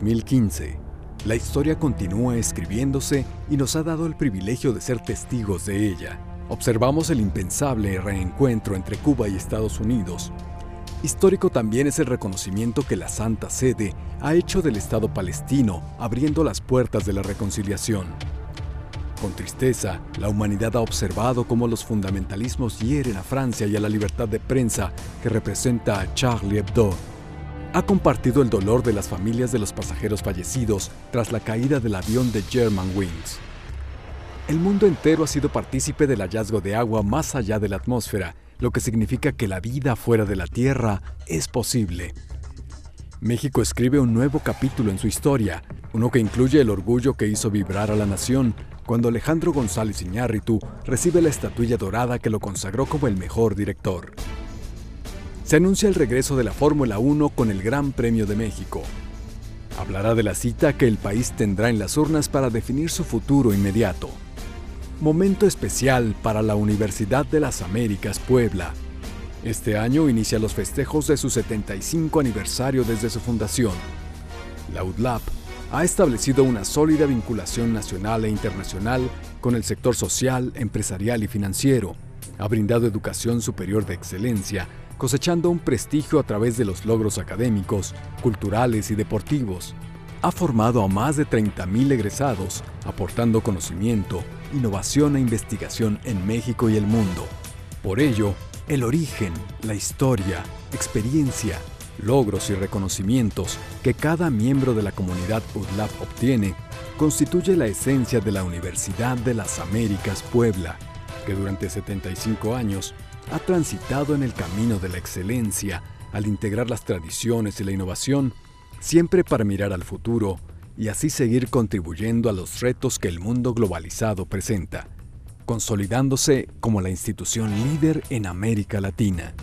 2015. La historia continúa escribiéndose y nos ha dado el privilegio de ser testigos de ella. Observamos el impensable reencuentro entre Cuba y Estados Unidos. Histórico también es el reconocimiento que la Santa Sede ha hecho del Estado palestino, abriendo las puertas de la reconciliación. Con tristeza, la humanidad ha observado cómo los fundamentalismos hieren a Francia y a la libertad de prensa que representa a Charlie Hebdo. Ha compartido el dolor de las familias de los pasajeros fallecidos tras la caída del avión de Germanwings. El mundo entero ha sido partícipe del hallazgo de agua más allá de la atmósfera, lo que significa que la vida fuera de la Tierra es posible. México escribe un nuevo capítulo en su historia, uno que incluye el orgullo que hizo vibrar a la nación cuando Alejandro González Iñárritu recibe la estatuilla dorada que lo consagró como el mejor director. Se anuncia el regreso de la Fórmula 1 con el Gran Premio de México. Hablará de la cita que el país tendrá en las urnas para definir su futuro inmediato. Momento especial para la Universidad de las Américas Puebla. Este año inicia los festejos de su 75 aniversario desde su fundación. La UDLAP ha establecido una sólida vinculación nacional e internacional con el sector social, empresarial y financiero. Ha brindado educación superior de excelencia, cosechando un prestigio a través de los logros académicos, culturales y deportivos. Ha formado a más de 30.000 egresados, aportando conocimiento, innovación e investigación en México y el mundo. Por ello, el origen, la historia, experiencia, logros y reconocimientos que cada miembro de la comunidad UDLAP obtiene constituye la esencia de la Universidad de las Américas Puebla, que durante 75 años ha transitado en el camino de la excelencia al integrar las tradiciones y la innovación, siempre para mirar al futuro y así seguir contribuyendo a los retos que el mundo globalizado presenta, consolidándose como la institución líder en América Latina.